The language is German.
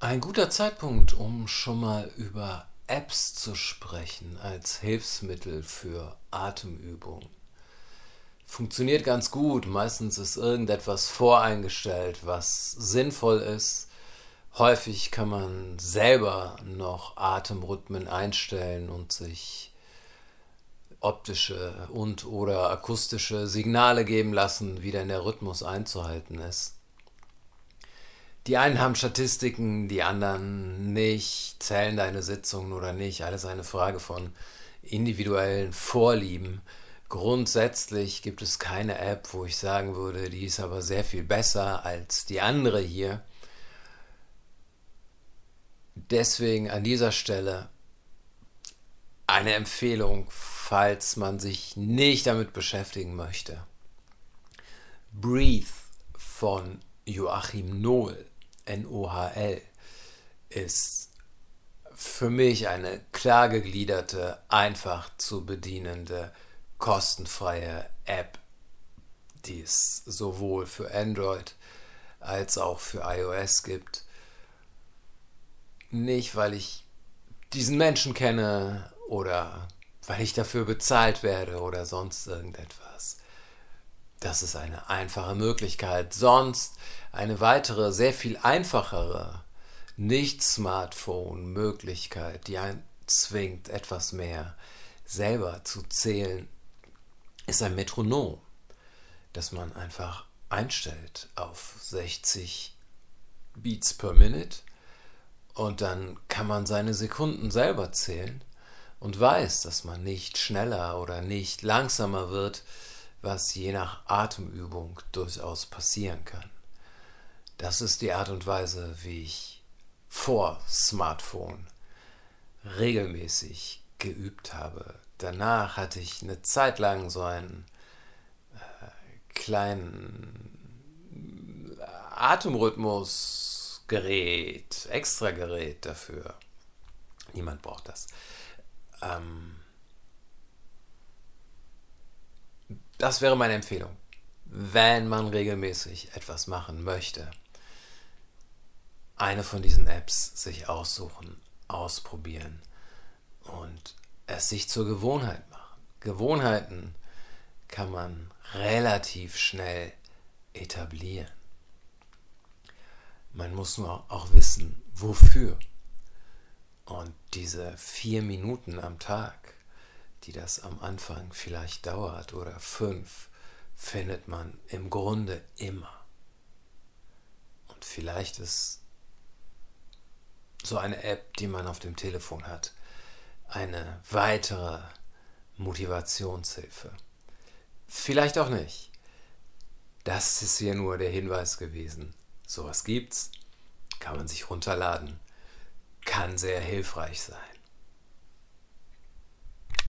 Ein guter Zeitpunkt, um schon mal über Apps zu sprechen als Hilfsmittel für Atemübungen. Funktioniert ganz gut. Meistens ist irgendetwas voreingestellt, was sinnvoll ist. Häufig kann man selber noch Atemrhythmen einstellen und sich optische und oder akustische Signale geben lassen, wie denn der Rhythmus einzuhalten ist. Die einen haben Statistiken, die anderen nicht, zählen deine Sitzungen oder nicht. Alles eine Frage von individuellen Vorlieben. Grundsätzlich gibt es keine App, wo ich sagen würde, die ist aber sehr viel besser als die andere hier. Deswegen an dieser Stelle eine Empfehlung, falls man sich nicht damit beschäftigen möchte. Breathe von Joachim Nohl, N-O-H-L, ist für mich eine klar gegliederte, einfach zu bedienende, kostenfreie App, die es sowohl für Android als auch für iOS gibt. Nicht, weil ich diesen Menschen kenne oder weil ich dafür bezahlt werde oder sonst irgendetwas. Das ist eine einfache Möglichkeit. Sonst eine weitere, sehr viel einfachere Nicht-Smartphone-Möglichkeit, die einen zwingt, etwas mehr selber zu zählen, ist ein Metronom, das man einfach einstellt auf 60 Beats per Minute und dann kann man seine Sekunden selber zählen und weiß, dass man nicht schneller oder nicht langsamer wird, was je nach Atemübung durchaus passieren kann. Das ist die Art und Weise, wie ich vor Smartphone regelmäßig geübt habe. Danach hatte ich eine Zeit lang so einen äh, kleinen Atemrhythmusgerät, extra Gerät dafür. Niemand braucht das. Ähm, das wäre meine Empfehlung, wenn man regelmäßig etwas machen möchte. Eine von diesen Apps sich aussuchen, ausprobieren und es sich zur Gewohnheit machen. Gewohnheiten kann man relativ schnell etablieren. Man muss nur auch wissen, wofür. Und diese vier Minuten am Tag, die das am Anfang vielleicht dauert, oder fünf, findet man im Grunde immer. Und vielleicht ist so eine App, die man auf dem Telefon hat, eine weitere Motivationshilfe. Vielleicht auch nicht. Das ist hier nur der Hinweis gewesen. Sowas gibt's, kann man sich runterladen kann sehr hilfreich sein.